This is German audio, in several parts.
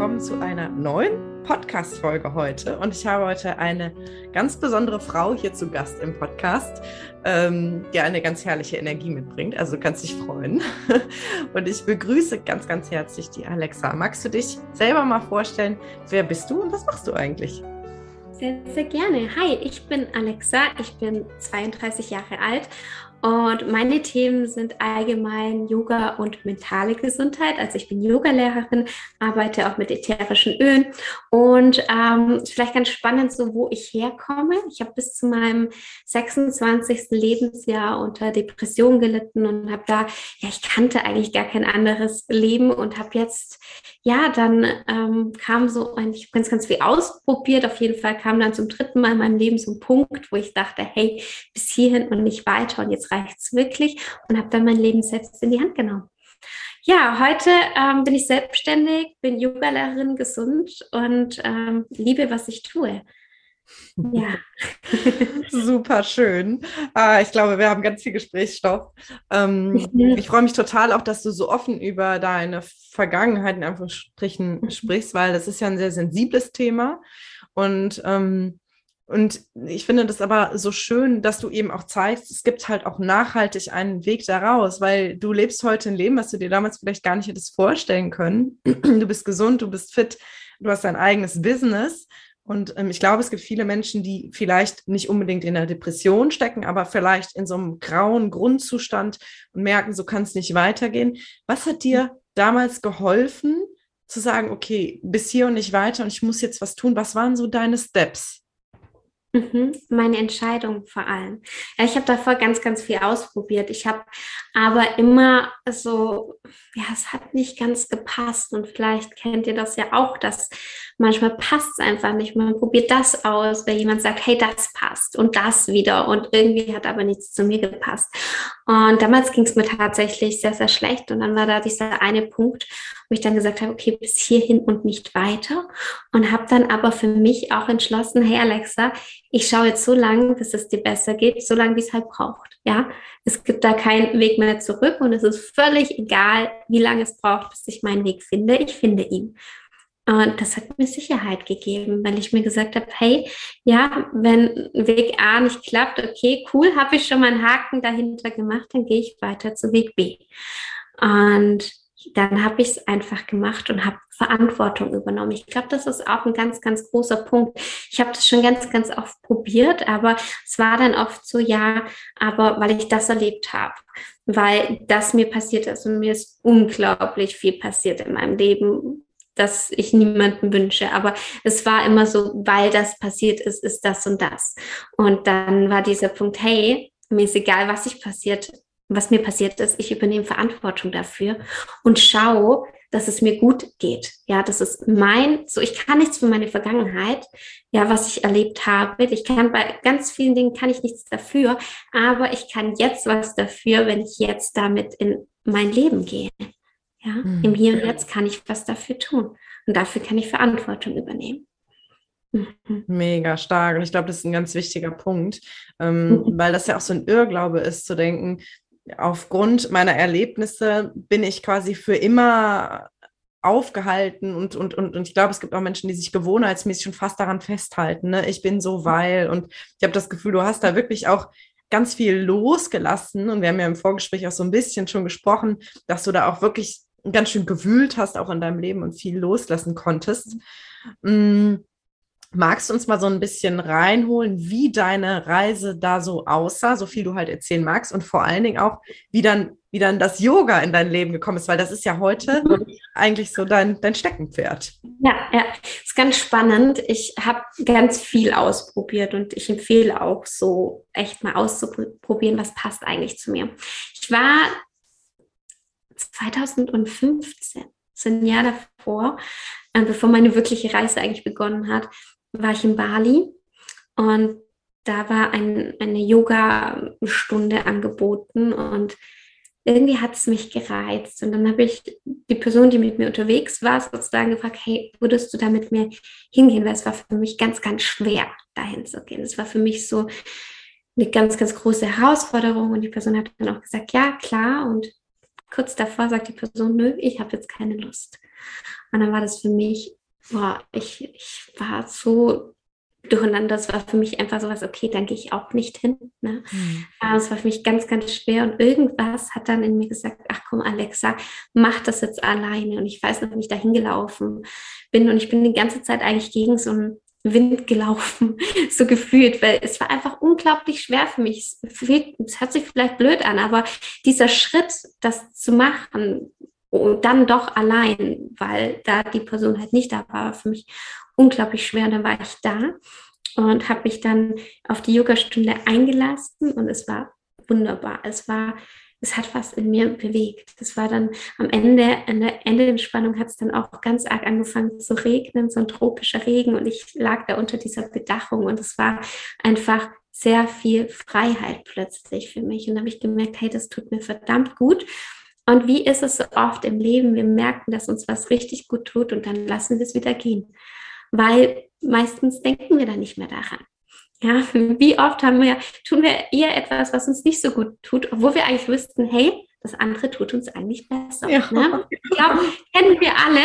willkommen zu einer neuen Podcast-Folge heute. Und ich habe heute eine ganz besondere Frau hier zu Gast im Podcast, ähm, die eine ganz herrliche Energie mitbringt. Also du kannst dich freuen. Und ich begrüße ganz, ganz herzlich die Alexa. Magst du dich selber mal vorstellen? Wer bist du und was machst du eigentlich? Sehr, sehr gerne. Hi, ich bin Alexa. Ich bin 32 Jahre alt und meine Themen sind allgemein Yoga und mentale Gesundheit. Also ich bin Yogalehrerin, arbeite auch mit ätherischen Ölen und ähm, vielleicht ganz spannend, so wo ich herkomme. Ich habe bis zu meinem 26. Lebensjahr unter Depression gelitten und habe da, ja, ich kannte eigentlich gar kein anderes Leben und habe jetzt, ja, dann ähm, kam so ein, ich habe ganz, ganz viel ausprobiert. Auf jeden Fall kam dann zum dritten Mal in meinem Leben so ein Punkt, wo ich dachte, hey, bis hierhin und nicht weiter und jetzt reicht es wirklich und habe dann mein Leben selbst in die Hand genommen. Ja, heute ähm, bin ich selbstständig, bin Yogalehrerin, gesund und ähm, liebe, was ich tue. Ja. Super schön. Äh, ich glaube, wir haben ganz viel Gesprächsstoff. Ähm, ich freue mich total auch, dass du so offen über deine Vergangenheit in Anführungsstrichen mhm. sprichst, weil das ist ja ein sehr sensibles Thema. Und ähm, und ich finde das aber so schön, dass du eben auch zeigst, es gibt halt auch nachhaltig einen Weg daraus, weil du lebst heute ein Leben, was du dir damals vielleicht gar nicht hättest vorstellen können. Du bist gesund, du bist fit, du hast dein eigenes Business. Und ähm, ich glaube, es gibt viele Menschen, die vielleicht nicht unbedingt in der Depression stecken, aber vielleicht in so einem grauen Grundzustand und merken, so kann es nicht weitergehen. Was hat dir damals geholfen, zu sagen, okay, bis hier und nicht weiter und ich muss jetzt was tun? Was waren so deine Steps? Mhm, meine Entscheidung vor allem. Ja, ich habe davor ganz, ganz viel ausprobiert. Ich habe aber immer so, ja, es hat nicht ganz gepasst. Und vielleicht kennt ihr das ja auch, dass manchmal passt es einfach nicht. Man probiert das aus, weil jemand sagt, hey, das passt und das wieder. Und irgendwie hat aber nichts zu mir gepasst. Und damals ging es mir tatsächlich sehr, sehr schlecht. Und dann war da dieser eine Punkt, wo ich dann gesagt habe, okay, bis hierhin und nicht weiter. Und habe dann aber für mich auch entschlossen, hey Alexa, ich schaue jetzt so lange, bis es dir besser geht, so lange, wie es halt braucht. Ja, es gibt da keinen Weg mehr zurück und es ist völlig egal, wie lange es braucht, bis ich meinen Weg finde. Ich finde ihn. Und das hat mir Sicherheit gegeben, weil ich mir gesagt habe, hey, ja, wenn Weg A nicht klappt, okay, cool, habe ich schon mal einen Haken dahinter gemacht, dann gehe ich weiter zu Weg B. Und dann habe ich es einfach gemacht und habe Verantwortung übernommen. Ich glaube, das ist auch ein ganz, ganz großer Punkt. Ich habe das schon ganz, ganz oft probiert, aber es war dann oft so, ja, aber weil ich das erlebt habe, weil das mir passiert ist und mir ist unglaublich viel passiert in meinem Leben, das ich niemandem wünsche. Aber es war immer so, weil das passiert ist, ist das und das. Und dann war dieser Punkt, hey, mir ist egal, was sich passiert, was mir passiert ist, ich übernehme Verantwortung dafür und schaue, dass es mir gut geht. Ja, das ist mein, so ich kann nichts für meine Vergangenheit, ja, was ich erlebt habe. Ich kann bei ganz vielen Dingen kann ich nichts dafür, aber ich kann jetzt was dafür, wenn ich jetzt damit in mein Leben gehe. Ja, mhm. im Hier und Jetzt kann ich was dafür tun und dafür kann ich Verantwortung übernehmen. Mhm. Mega stark. Und ich glaube, das ist ein ganz wichtiger Punkt, ähm, mhm. weil das ja auch so ein Irrglaube ist, zu denken, aufgrund meiner Erlebnisse bin ich quasi für immer aufgehalten und, und, und, und ich glaube, es gibt auch Menschen, die sich gewohnheitsmäßig schon fast daran festhalten. Ne? Ich bin so weil und ich habe das Gefühl, du hast da wirklich auch ganz viel losgelassen und wir haben ja im Vorgespräch auch so ein bisschen schon gesprochen, dass du da auch wirklich ganz schön gewühlt hast, auch in deinem Leben und viel loslassen konntest. Mhm. Magst du uns mal so ein bisschen reinholen, wie deine Reise da so aussah, so viel du halt erzählen magst und vor allen Dingen auch, wie dann, wie dann das Yoga in dein Leben gekommen ist, weil das ist ja heute eigentlich so dein, dein Steckenpferd. Ja, ja, ist ganz spannend. Ich habe ganz viel ausprobiert und ich empfehle auch so echt mal auszuprobieren, was passt eigentlich zu mir. Ich war 2015, so ein Jahr davor, äh, bevor meine wirkliche Reise eigentlich begonnen hat, war ich in Bali und da war ein, eine Yoga-Stunde angeboten und irgendwie hat es mich gereizt. Und dann habe ich die Person, die mit mir unterwegs war, sozusagen gefragt, hey, würdest du da mit mir hingehen? Weil es war für mich ganz, ganz schwer, dahin zu gehen. Es war für mich so eine ganz, ganz große Herausforderung. Und die Person hat dann auch gesagt, ja, klar. Und kurz davor sagt die Person, nö, ich habe jetzt keine Lust. Und dann war das für mich, boah, ich, ich war so durcheinander. Das war für mich einfach so was, okay, dann gehe ich auch nicht hin. Ne? Mhm. Das war für mich ganz, ganz schwer. Und irgendwas hat dann in mir gesagt, ach komm, Alexa, mach das jetzt alleine. Und ich weiß noch, wie ich da hingelaufen bin. Und ich bin die ganze Zeit eigentlich gegen so einen Wind gelaufen, so gefühlt, weil es war einfach unglaublich schwer für mich. Es hört sich vielleicht blöd an, aber dieser Schritt, das zu machen, und dann doch allein, weil da die Person halt nicht da war, war für mich unglaublich schwer. Und dann war ich da und habe mich dann auf die Yogastunde eingelassen und es war wunderbar. Es war, es hat was in mir bewegt. Das war dann am Ende, an der Endeentspannung hat es dann auch ganz arg angefangen zu regnen, so ein tropischer Regen und ich lag da unter dieser Bedachung und es war einfach sehr viel Freiheit plötzlich für mich. Und da habe ich gemerkt, hey, das tut mir verdammt gut. Und wie ist es so oft im Leben? Wir merken, dass uns was richtig gut tut und dann lassen wir es wieder gehen weil meistens denken wir dann nicht mehr daran. Ja, wie oft haben wir, tun wir eher etwas, was uns nicht so gut tut, obwohl wir eigentlich wüssten, hey, das andere tut uns eigentlich besser. Ja. Ne? Ich glaube, kennen wir alle.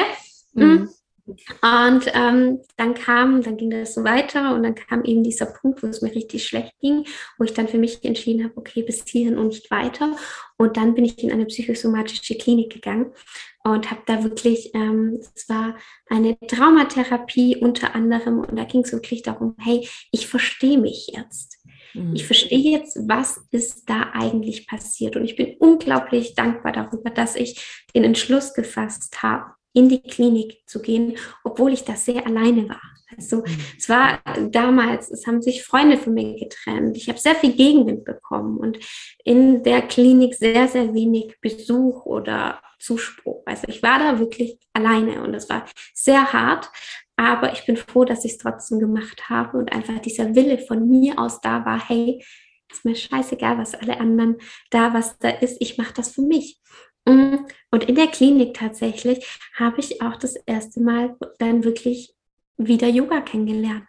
Mhm. Und ähm, dann kam, dann ging das so weiter und dann kam eben dieser Punkt, wo es mir richtig schlecht ging, wo ich dann für mich entschieden habe, okay, bis hierhin und nicht weiter. Und dann bin ich in eine psychosomatische Klinik gegangen und habe da wirklich, ähm, es war eine Traumatherapie unter anderem und da ging es wirklich darum, hey, ich verstehe mich jetzt. Mhm. Ich verstehe jetzt, was ist da eigentlich passiert. Und ich bin unglaublich dankbar darüber, dass ich den Entschluss gefasst habe, in die Klinik zu gehen, obwohl ich da sehr alleine war. Also mhm. es war damals, es haben sich Freunde von mir getrennt. Ich habe sehr viel Gegenwind bekommen und in der Klinik sehr, sehr wenig Besuch oder Zuspruch. Also ich war da wirklich alleine und es war sehr hart, aber ich bin froh, dass ich es trotzdem gemacht habe und einfach dieser Wille von mir aus da war, hey, ist mir scheißegal, was alle anderen da, was da ist, ich mache das für mich. Mm, und in der Klinik tatsächlich habe ich auch das erste Mal dann wirklich wieder Yoga kennengelernt.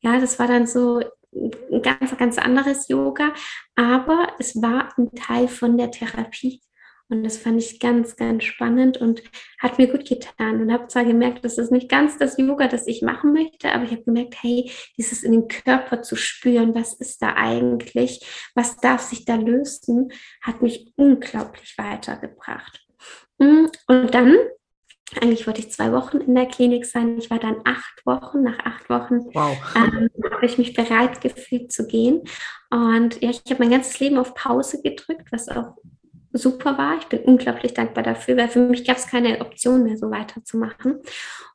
Ja, das war dann so ein ganz, ganz anderes Yoga, aber es war ein Teil von der Therapie. Und das fand ich ganz, ganz spannend und hat mir gut getan. Und habe zwar gemerkt, das ist nicht ganz das Yoga, das ich machen möchte, aber ich habe gemerkt, hey, dieses in den Körper zu spüren, was ist da eigentlich, was darf sich da lösen, hat mich unglaublich weitergebracht. Mm, und dann eigentlich wollte ich zwei Wochen in der Klinik sein. Ich war dann acht Wochen. Nach acht Wochen wow. ähm, habe ich mich bereit gefühlt zu gehen. Und ja, ich habe mein ganzes Leben auf Pause gedrückt, was auch super war. Ich bin unglaublich dankbar dafür, weil für mich gab es keine Option mehr, so weiterzumachen.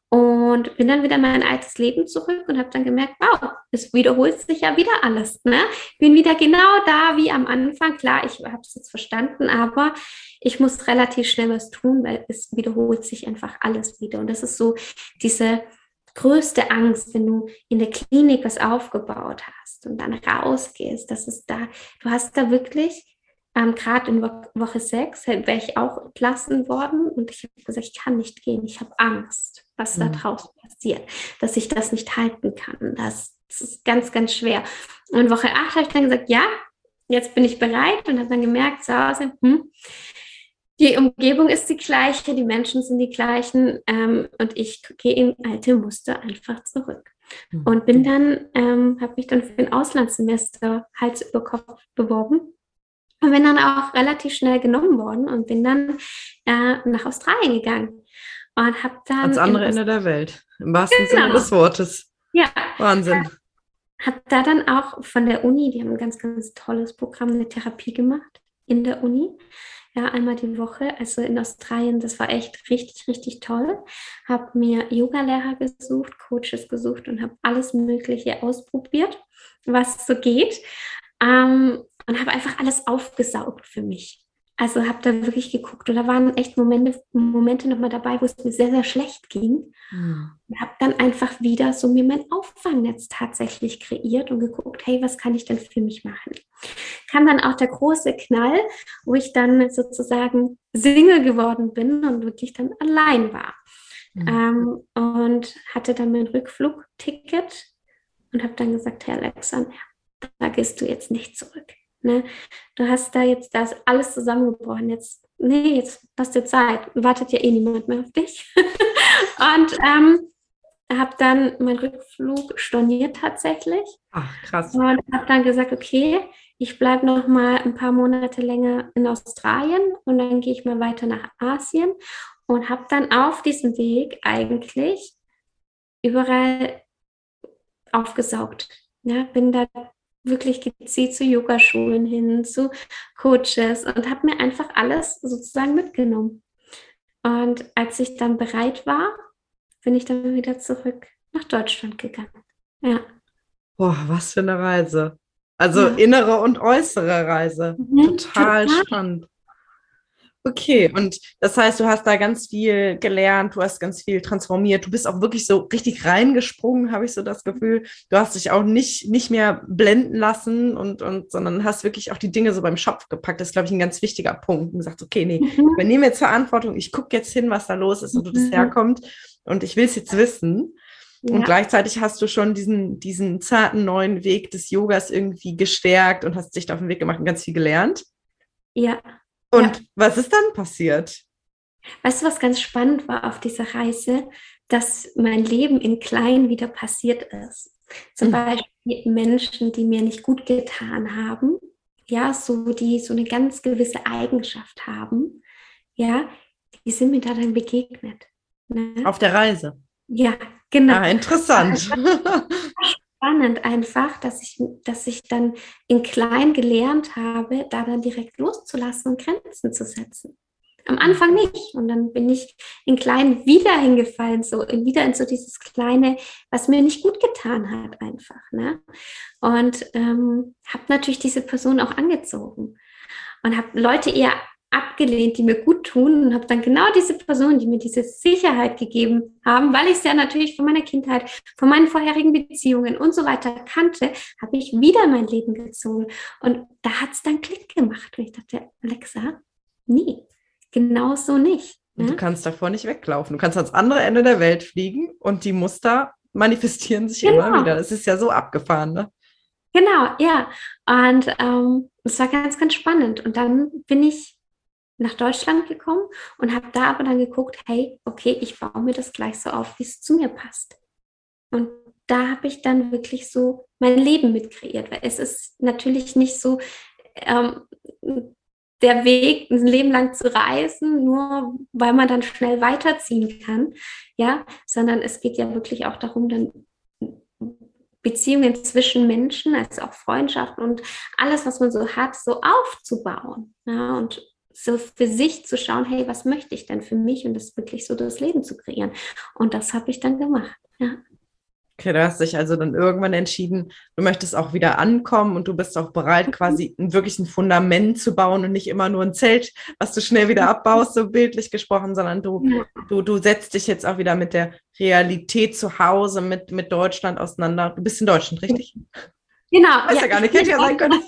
Und bin dann wieder in mein altes Leben zurück und habe dann gemerkt, wow, es wiederholt sich ja wieder alles. Ne? Bin wieder genau da wie am Anfang. Klar, ich habe es jetzt verstanden, aber ich muss relativ schnell was tun, weil es wiederholt sich einfach alles wieder. Und das ist so diese größte Angst, wenn du in der Klinik was aufgebaut hast und dann rausgehst, dass es da, du hast da wirklich ähm, Gerade in Wo Woche 6 wäre ich auch entlassen worden und ich habe gesagt, ich kann nicht gehen, ich habe Angst, was mhm. da draußen passiert, dass ich das nicht halten kann. Das, das ist ganz, ganz schwer. Und in Woche 8 habe ich dann gesagt, ja, jetzt bin ich bereit und habe dann gemerkt zu Hause, hm, die Umgebung ist die gleiche, die Menschen sind die gleichen ähm, und ich gehe in alte Muster einfach zurück. Mhm. Und bin dann, ähm, habe mich dann für ein Auslandssemester Hals über Kopf beworben und bin dann auch relativ schnell genommen worden und bin dann äh, nach Australien gegangen. Und habe dann. Ans andere Ende der Welt, im wahrsten genau. Sinne des Wortes. Ja. Wahnsinn. Habe da dann auch von der Uni, die haben ein ganz, ganz tolles Programm, eine Therapie gemacht in der Uni. Ja, einmal die Woche, also in Australien, das war echt richtig, richtig toll. Habe mir Yoga-Lehrer gesucht, Coaches gesucht und habe alles Mögliche ausprobiert, was so geht. Ähm, und habe einfach alles aufgesaugt für mich. Also habe da wirklich geguckt und da waren echt Momente, Momente nochmal dabei, wo es mir sehr, sehr schlecht ging. Mhm. Und habe dann einfach wieder so mir mein Auffangnetz tatsächlich kreiert und geguckt, hey, was kann ich denn für mich machen? Kam dann auch der große Knall, wo ich dann sozusagen Single geworden bin und wirklich dann allein war. Mhm. Ähm, und hatte dann mein Rückflugticket und habe dann gesagt, Herr Alexa, da gehst du jetzt nicht zurück. Ne? Du hast da jetzt das alles zusammengebrochen. Jetzt, nee, jetzt hast du Zeit. Wartet ja eh niemand mehr auf dich. Und ähm, habe dann meinen Rückflug storniert tatsächlich. Ach, krass. Und habe dann gesagt, okay, ich bleibe noch mal ein paar Monate länger in Australien und dann gehe ich mal weiter nach Asien und habe dann auf diesem Weg eigentlich überall aufgesaugt. Ja, bin da wirklich gezielt zu Yogaschulen hin, zu Coaches und habe mir einfach alles sozusagen mitgenommen. Und als ich dann bereit war, bin ich dann wieder zurück nach Deutschland gegangen. Ja. Boah, was für eine Reise. Also ja. innere und äußere Reise. Mhm, total, total spannend. Okay, und das heißt, du hast da ganz viel gelernt, du hast ganz viel transformiert, du bist auch wirklich so richtig reingesprungen, habe ich so das Gefühl. Du hast dich auch nicht, nicht mehr blenden lassen und, und sondern hast wirklich auch die Dinge so beim Schopf gepackt. Das ist, glaube ich, ein ganz wichtiger Punkt. Und gesagt, okay, nee, mhm. ich übernehme jetzt Verantwortung, ich gucke jetzt hin, was da los ist und wo das mhm. herkommt. Und ich will es jetzt wissen. Ja. Und gleichzeitig hast du schon diesen, diesen zarten neuen Weg des Yogas irgendwie gestärkt und hast dich da auf den Weg gemacht und ganz viel gelernt. Ja. Und ja. was ist dann passiert? Weißt du, was ganz spannend war auf dieser Reise? Dass mein Leben in klein wieder passiert ist. Zum mhm. Beispiel Menschen, die mir nicht gut getan haben, ja, so die so eine ganz gewisse Eigenschaft haben, ja, die sind mir da dann begegnet. Ne? Auf der Reise. Ja, genau. Ah, interessant. spannend einfach, dass ich, dass ich dann in klein gelernt habe, da dann direkt loszulassen und Grenzen zu setzen. Am Anfang nicht. Und dann bin ich in klein wieder hingefallen, so wieder in so dieses kleine, was mir nicht gut getan hat, einfach. Ne? Und ähm, habe natürlich diese Person auch angezogen und habe Leute eher abgelehnt, die mir gut tun und habe dann genau diese Personen, die mir diese Sicherheit gegeben haben, weil ich es ja natürlich von meiner Kindheit, von meinen vorherigen Beziehungen und so weiter kannte, habe ich wieder mein Leben gezogen. Und da hat es dann Klick gemacht. Und ich dachte, Alexa, nie, genau so nicht. Ne? Du kannst davor nicht weglaufen. Du kannst ans andere Ende der Welt fliegen und die Muster manifestieren sich genau. immer wieder. Das ist ja so abgefahren, ne? Genau, ja. Und ähm, es war ganz, ganz spannend. Und dann bin ich nach Deutschland gekommen und habe da aber dann geguckt, hey, okay, ich baue mir das gleich so auf, wie es zu mir passt. Und da habe ich dann wirklich so mein Leben mit kreiert, weil es ist natürlich nicht so ähm, der Weg, ein Leben lang zu reisen, nur weil man dann schnell weiterziehen kann, ja, sondern es geht ja wirklich auch darum, dann Beziehungen zwischen Menschen, also auch Freundschaften und alles, was man so hat, so aufzubauen. Ja, und so für sich zu schauen, hey, was möchte ich denn für mich und das wirklich so das Leben zu kreieren. Und das habe ich dann gemacht. Ja. Okay, du hast dich also dann irgendwann entschieden, du möchtest auch wieder ankommen und du bist auch bereit, quasi ein, wirklich ein Fundament zu bauen und nicht immer nur ein Zelt, was du schnell wieder abbaust, so bildlich gesprochen, sondern du, ja. du, du setzt dich jetzt auch wieder mit der Realität zu Hause, mit, mit Deutschland auseinander. Du bist in Deutschland, richtig? Genau. Weiß ja, ja gar nicht, hätte ja sein können.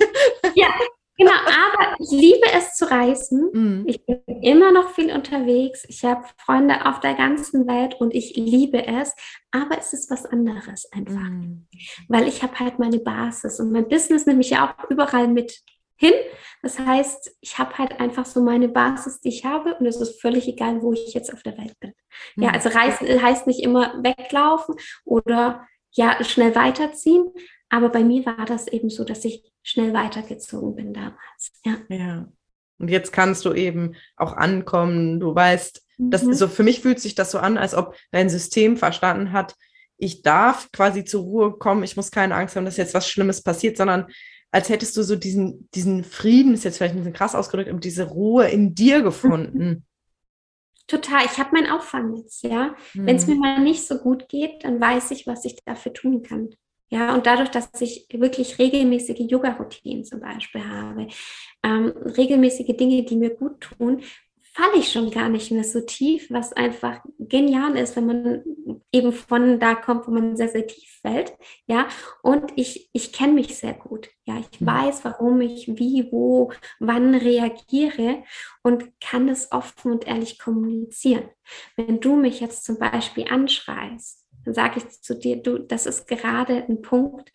Ja, Genau, aber ich liebe es zu reisen. Mhm. Ich bin immer noch viel unterwegs. Ich habe Freunde auf der ganzen Welt und ich liebe es. Aber es ist was anderes einfach. Mhm. Weil ich habe halt meine Basis und mein Business nehme ich ja auch überall mit hin. Das heißt, ich habe halt einfach so meine Basis, die ich habe und es ist völlig egal, wo ich jetzt auf der Welt bin. Mhm. Ja, also reisen heißt nicht immer weglaufen oder ja, schnell weiterziehen, aber bei mir war das eben so, dass ich schnell weitergezogen bin damals. Ja. ja. Und jetzt kannst du eben auch ankommen. Du weißt, mhm. das so für mich fühlt sich das so an, als ob dein System verstanden hat, ich darf quasi zur Ruhe kommen, ich muss keine Angst haben, dass jetzt was Schlimmes passiert, sondern als hättest du so diesen, diesen Frieden, ist jetzt vielleicht ein bisschen krass ausgedrückt, und diese Ruhe in dir gefunden. Total, ich habe mein Auffangnetz, ja. Mhm. Wenn es mir mal nicht so gut geht, dann weiß ich, was ich dafür tun kann. Ja, und dadurch, dass ich wirklich regelmäßige Yoga-Routinen zum Beispiel habe, ähm, regelmäßige Dinge, die mir gut tun, falle ich schon gar nicht mehr so tief, was einfach genial ist, wenn man eben von da kommt, wo man sehr, sehr tief fällt. Ja, und ich, ich kenne mich sehr gut. Ja, ich mhm. weiß, warum ich wie, wo, wann reagiere und kann es offen und ehrlich kommunizieren. Wenn du mich jetzt zum Beispiel anschreist, dann sage ich zu dir, du, das ist gerade ein Punkt,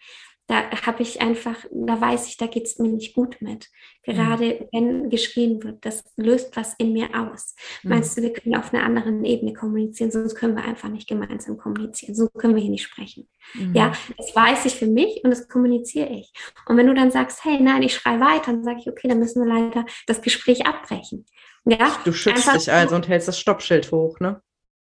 da habe ich einfach, da weiß ich, da geht es mir nicht gut mit. Gerade mhm. wenn geschrien wird, das löst was in mir aus. Mhm. Meinst du, wir können auf einer anderen Ebene kommunizieren, sonst können wir einfach nicht gemeinsam kommunizieren. So können wir hier nicht sprechen. Mhm. Ja, das weiß ich für mich und das kommuniziere ich. Und wenn du dann sagst, hey, nein, ich schreie weiter, dann sage ich, okay, dann müssen wir leider das Gespräch abbrechen. Ja, du schützt einfach, dich also und hältst das Stoppschild hoch, ne?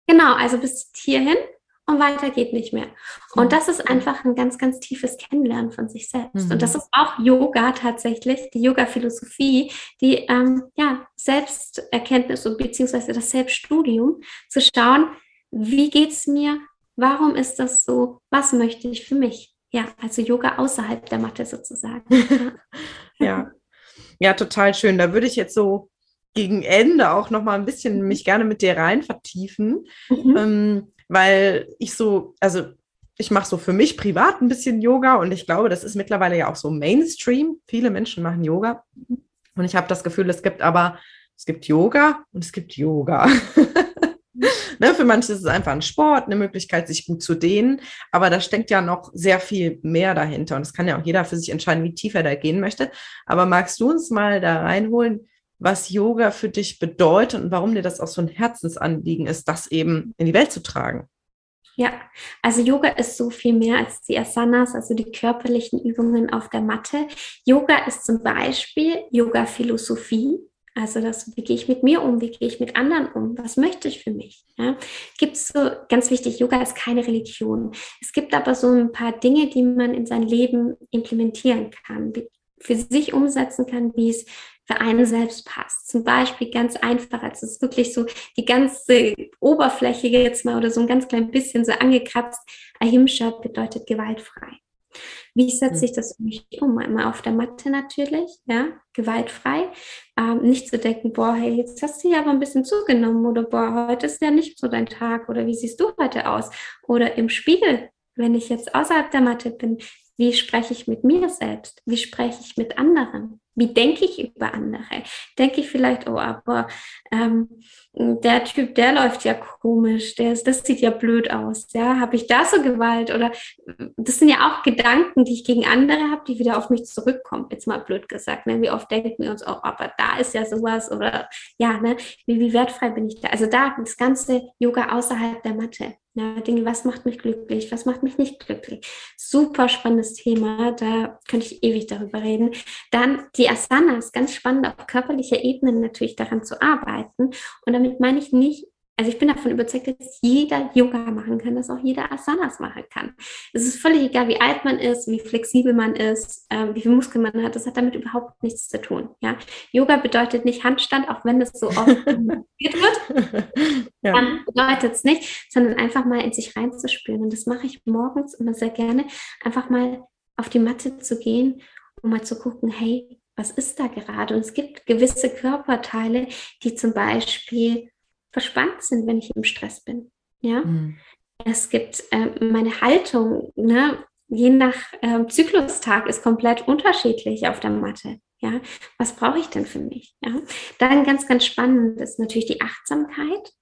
Genau, also bis hierhin und weiter geht nicht mehr. Und das ist einfach ein ganz, ganz tiefes Kennenlernen von sich selbst. Mhm. Und das ist auch Yoga tatsächlich, die Yoga-Philosophie, die ähm, ja, Selbsterkenntnis und beziehungsweise das Selbststudium, zu schauen, wie geht es mir, warum ist das so, was möchte ich für mich. Ja, also Yoga außerhalb der Matte sozusagen. ja. ja, total schön. Da würde ich jetzt so gegen Ende auch noch mal ein bisschen mich gerne mit dir rein vertiefen. Mhm. Ähm, weil ich so, also ich mache so für mich privat ein bisschen Yoga und ich glaube, das ist mittlerweile ja auch so Mainstream. Viele Menschen machen Yoga und ich habe das Gefühl, es gibt aber, es gibt Yoga und es gibt Yoga. ne, für manche ist es einfach ein Sport, eine Möglichkeit, sich gut zu dehnen, aber da steckt ja noch sehr viel mehr dahinter und es kann ja auch jeder für sich entscheiden, wie tief er da gehen möchte. Aber magst du uns mal da reinholen, was Yoga für dich bedeutet und warum dir das auch so ein Herzensanliegen ist, das eben in die Welt zu tragen. Ja, also Yoga ist so viel mehr als die Asanas, also die körperlichen Übungen auf der Matte. Yoga ist zum Beispiel Yoga-Philosophie. Also das, wie gehe ich mit mir um, wie gehe ich mit anderen um, was möchte ich für mich? Ja? Gibt so, ganz wichtig, Yoga ist keine Religion. Es gibt aber so ein paar Dinge, die man in sein Leben implementieren kann, für sich umsetzen kann, wie es für einen selbst passt. Zum Beispiel ganz einfach, also es ist wirklich so die ganze Oberfläche jetzt mal oder so ein ganz klein bisschen so angekratzt. Ahimsa bedeutet gewaltfrei. Wie setze hm. ich das für mich um? Einmal auf der Matte natürlich, ja, gewaltfrei. Ähm, nicht zu denken, boah, hey, jetzt hast du ja aber ein bisschen zugenommen oder boah, heute ist ja nicht so dein Tag oder wie siehst du heute aus? Oder im Spiegel, wenn ich jetzt außerhalb der Matte bin, wie spreche ich mit mir selbst? Wie spreche ich mit anderen? Wie denke ich über andere? Denke ich vielleicht, oh, aber ähm, der Typ, der läuft ja komisch, der ist, das sieht ja blöd aus, ja, habe ich da so Gewalt? Oder das sind ja auch Gedanken, die ich gegen andere habe, die wieder auf mich zurückkommen, jetzt mal blöd gesagt. Ne? Wie oft denken wir uns oh, aber da ist ja sowas oder ja, ne? wie, wie wertfrei bin ich da? Also da das ganze Yoga außerhalb der Matte. Ja, Dinge, was macht mich glücklich, was macht mich nicht glücklich. Super spannendes Thema, da könnte ich ewig darüber reden. Dann die Asanas, ganz spannend auf körperlicher Ebene natürlich daran zu arbeiten. Und damit meine ich nicht also ich bin davon überzeugt, dass jeder Yoga machen kann, dass auch jeder Asanas machen kann. Es ist völlig egal, wie alt man ist, wie flexibel man ist, äh, wie viel Muskeln man hat. Das hat damit überhaupt nichts zu tun. Ja? Yoga bedeutet nicht Handstand, auch wenn das so oft wird. ja. Dann bedeutet es nicht, sondern einfach mal in sich reinzuspüren. Und das mache ich morgens immer sehr gerne, einfach mal auf die Matte zu gehen um mal zu gucken, hey, was ist da gerade? Und es gibt gewisse Körperteile, die zum Beispiel verspannt sind, wenn ich im Stress bin. Ja, mhm. es gibt äh, meine Haltung, ne? je nach äh, Zyklustag ist komplett unterschiedlich auf der Matte. Ja, was brauche ich denn für mich? Ja, dann ganz, ganz spannend ist natürlich die Achtsamkeit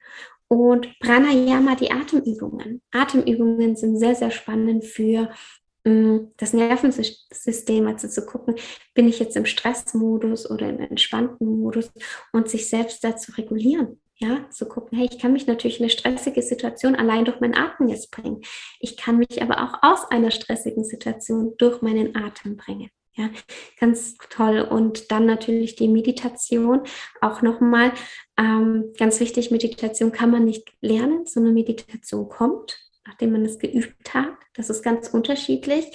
und Pranayama, die Atemübungen. Atemübungen sind sehr, sehr spannend für mm, das Nervensystem, also zu gucken, bin ich jetzt im Stressmodus oder im entspannten Modus und sich selbst dazu regulieren. Ja, zu gucken, hey, ich kann mich natürlich in eine stressige Situation allein durch meinen Atem jetzt bringen. Ich kann mich aber auch aus einer stressigen Situation durch meinen Atem bringen. Ja, ganz toll. Und dann natürlich die Meditation. Auch nochmal ähm, ganz wichtig, Meditation kann man nicht lernen, sondern Meditation kommt nachdem man es geübt hat. Das ist ganz unterschiedlich.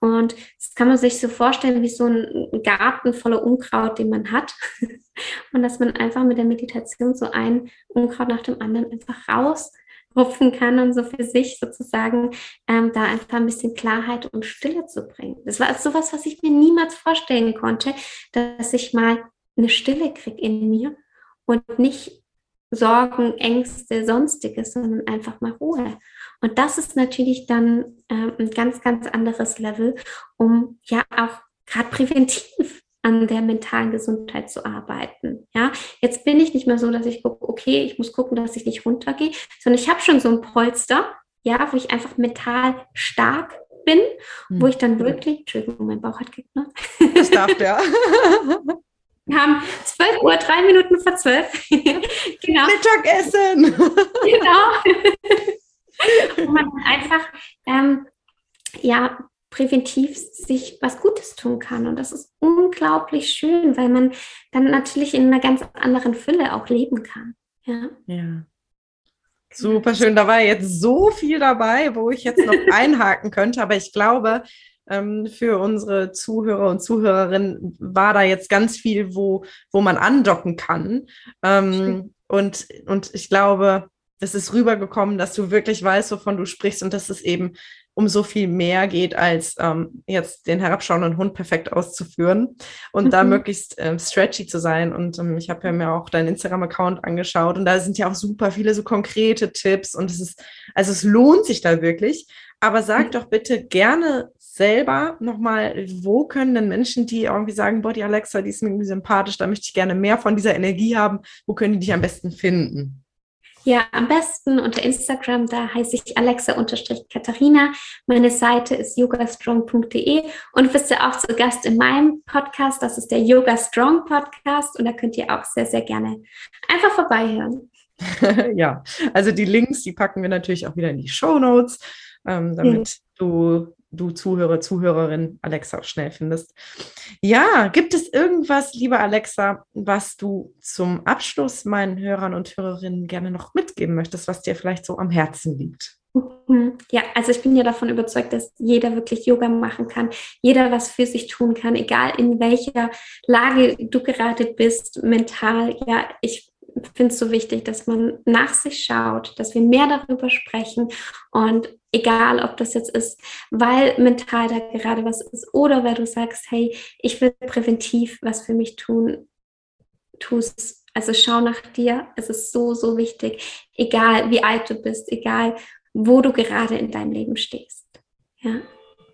Und das kann man sich so vorstellen wie so ein Garten voller Unkraut, den man hat. Und dass man einfach mit der Meditation so ein Unkraut nach dem anderen einfach rausrupfen kann und so für sich sozusagen ähm, da einfach ein bisschen Klarheit und Stille zu bringen. Das war sowas, was ich mir niemals vorstellen konnte, dass ich mal eine Stille kriege in mir und nicht Sorgen, Ängste, sonstiges, sondern einfach mal Ruhe. Und das ist natürlich dann äh, ein ganz, ganz anderes Level, um ja auch gerade präventiv an der mentalen Gesundheit zu arbeiten. Ja, jetzt bin ich nicht mehr so, dass ich gucke, okay, ich muss gucken, dass ich nicht runtergehe, sondern ich habe schon so ein Polster, ja, wo ich einfach mental stark bin, mhm. wo ich dann wirklich, Entschuldigung, mein Bauch hat geknurrt. Das darf der. Wir haben 12 Uhr, drei Minuten vor zwölf. genau. Mittagessen. genau. Einfach ähm, ja, präventiv sich was Gutes tun kann. Und das ist unglaublich schön, weil man dann natürlich in einer ganz anderen Fülle auch leben kann. Ja. ja. Super schön. Da war jetzt so viel dabei, wo ich jetzt noch einhaken könnte, aber ich glaube, ähm, für unsere Zuhörer und Zuhörerinnen war da jetzt ganz viel, wo, wo man andocken kann. Ähm, und, und ich glaube, es ist rübergekommen, dass du wirklich weißt, wovon du sprichst und dass es eben um so viel mehr geht, als ähm, jetzt den herabschauenden Hund perfekt auszuführen und mhm. da möglichst ähm, stretchy zu sein. Und ähm, ich habe ja mir auch deinen Instagram-Account angeschaut und da sind ja auch super viele so konkrete Tipps und es ist, also es lohnt sich da wirklich. Aber sag mhm. doch bitte gerne selber nochmal, wo können denn Menschen, die irgendwie sagen, Body Alexa, die ist mir irgendwie sympathisch, da möchte ich gerne mehr von dieser Energie haben, wo können die dich am besten finden? Ja, am besten unter Instagram, da heiße ich Alexa-Katharina. Meine Seite ist yogastrong.de und du bist ja auch zu Gast in meinem Podcast. Das ist der Yoga Strong Podcast und da könnt ihr auch sehr, sehr gerne einfach vorbeihören. ja, also die Links, die packen wir natürlich auch wieder in die Show Notes, ähm, damit mhm. du du Zuhörer, Zuhörerin Alexa auch schnell findest. Ja, gibt es irgendwas, liebe Alexa, was du zum Abschluss meinen Hörern und Hörerinnen gerne noch mitgeben möchtest, was dir vielleicht so am Herzen liegt? Mhm. Ja, also ich bin ja davon überzeugt, dass jeder wirklich Yoga machen kann, jeder was für sich tun kann, egal in welcher Lage du gerade bist, mental. Ja, ich finde es so wichtig, dass man nach sich schaut, dass wir mehr darüber sprechen und egal, ob das jetzt ist, weil mental da gerade was ist oder weil du sagst, hey, ich will präventiv was für mich tun, tu es. Also schau nach dir. Es ist so, so wichtig, egal wie alt du bist, egal wo du gerade in deinem Leben stehst. Ja.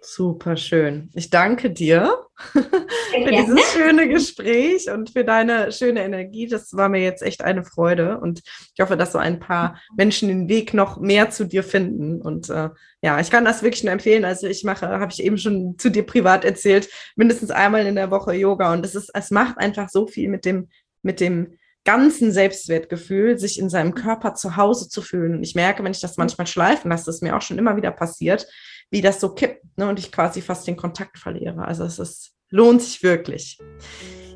Super schön. Ich danke dir für dieses schöne Gespräch und für deine schöne Energie. Das war mir jetzt echt eine Freude und ich hoffe, dass so ein paar Menschen den Weg noch mehr zu dir finden. Und äh, ja, ich kann das wirklich nur empfehlen. Also ich mache, habe ich eben schon zu dir privat erzählt, mindestens einmal in der Woche Yoga und es ist, es macht einfach so viel mit dem, mit dem ganzen Selbstwertgefühl, sich in seinem Körper zu Hause zu fühlen. Und ich merke, wenn ich das manchmal schleifen lasse, das ist mir auch schon immer wieder passiert, wie das so kippt ne, und ich quasi fast den Kontakt verliere. Also es ist, lohnt sich wirklich.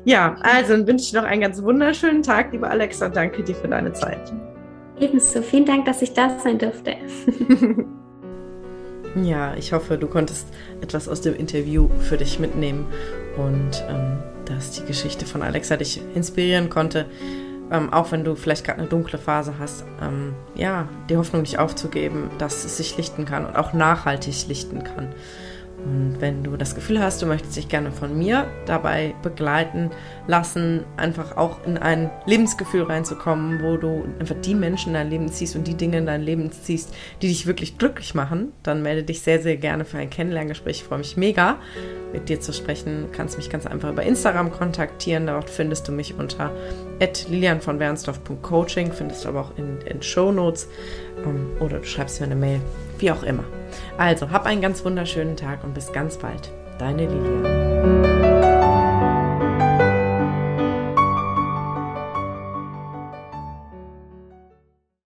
Ja, also dann wünsche ich noch einen ganz wunderschönen Tag, liebe Alexa. Danke dir für deine Zeit. Ebenso. Vielen Dank, dass ich da sein durfte. ja, ich hoffe, du konntest etwas aus dem Interview für dich mitnehmen und ähm, dass die Geschichte von Alexa dich inspirieren konnte ähm, auch wenn du vielleicht gerade eine dunkle Phase hast, ähm, ja, die Hoffnung nicht aufzugeben, dass es sich lichten kann und auch nachhaltig lichten kann. Und wenn du das Gefühl hast, du möchtest dich gerne von mir dabei begleiten lassen, einfach auch in ein Lebensgefühl reinzukommen, wo du einfach die Menschen in dein Leben ziehst und die Dinge in dein Leben ziehst, die dich wirklich glücklich machen, dann melde dich sehr, sehr gerne für ein Kennenlerngespräch. Ich freue mich mega, mit dir zu sprechen. Du kannst mich ganz einfach über Instagram kontaktieren. Dort findest du mich unter lilian von Wernsdorf.coaching, findest du aber auch in, in Show Notes oder du schreibst mir eine Mail, wie auch immer. Also, hab einen ganz wunderschönen Tag und bis ganz bald. Deine Lilian.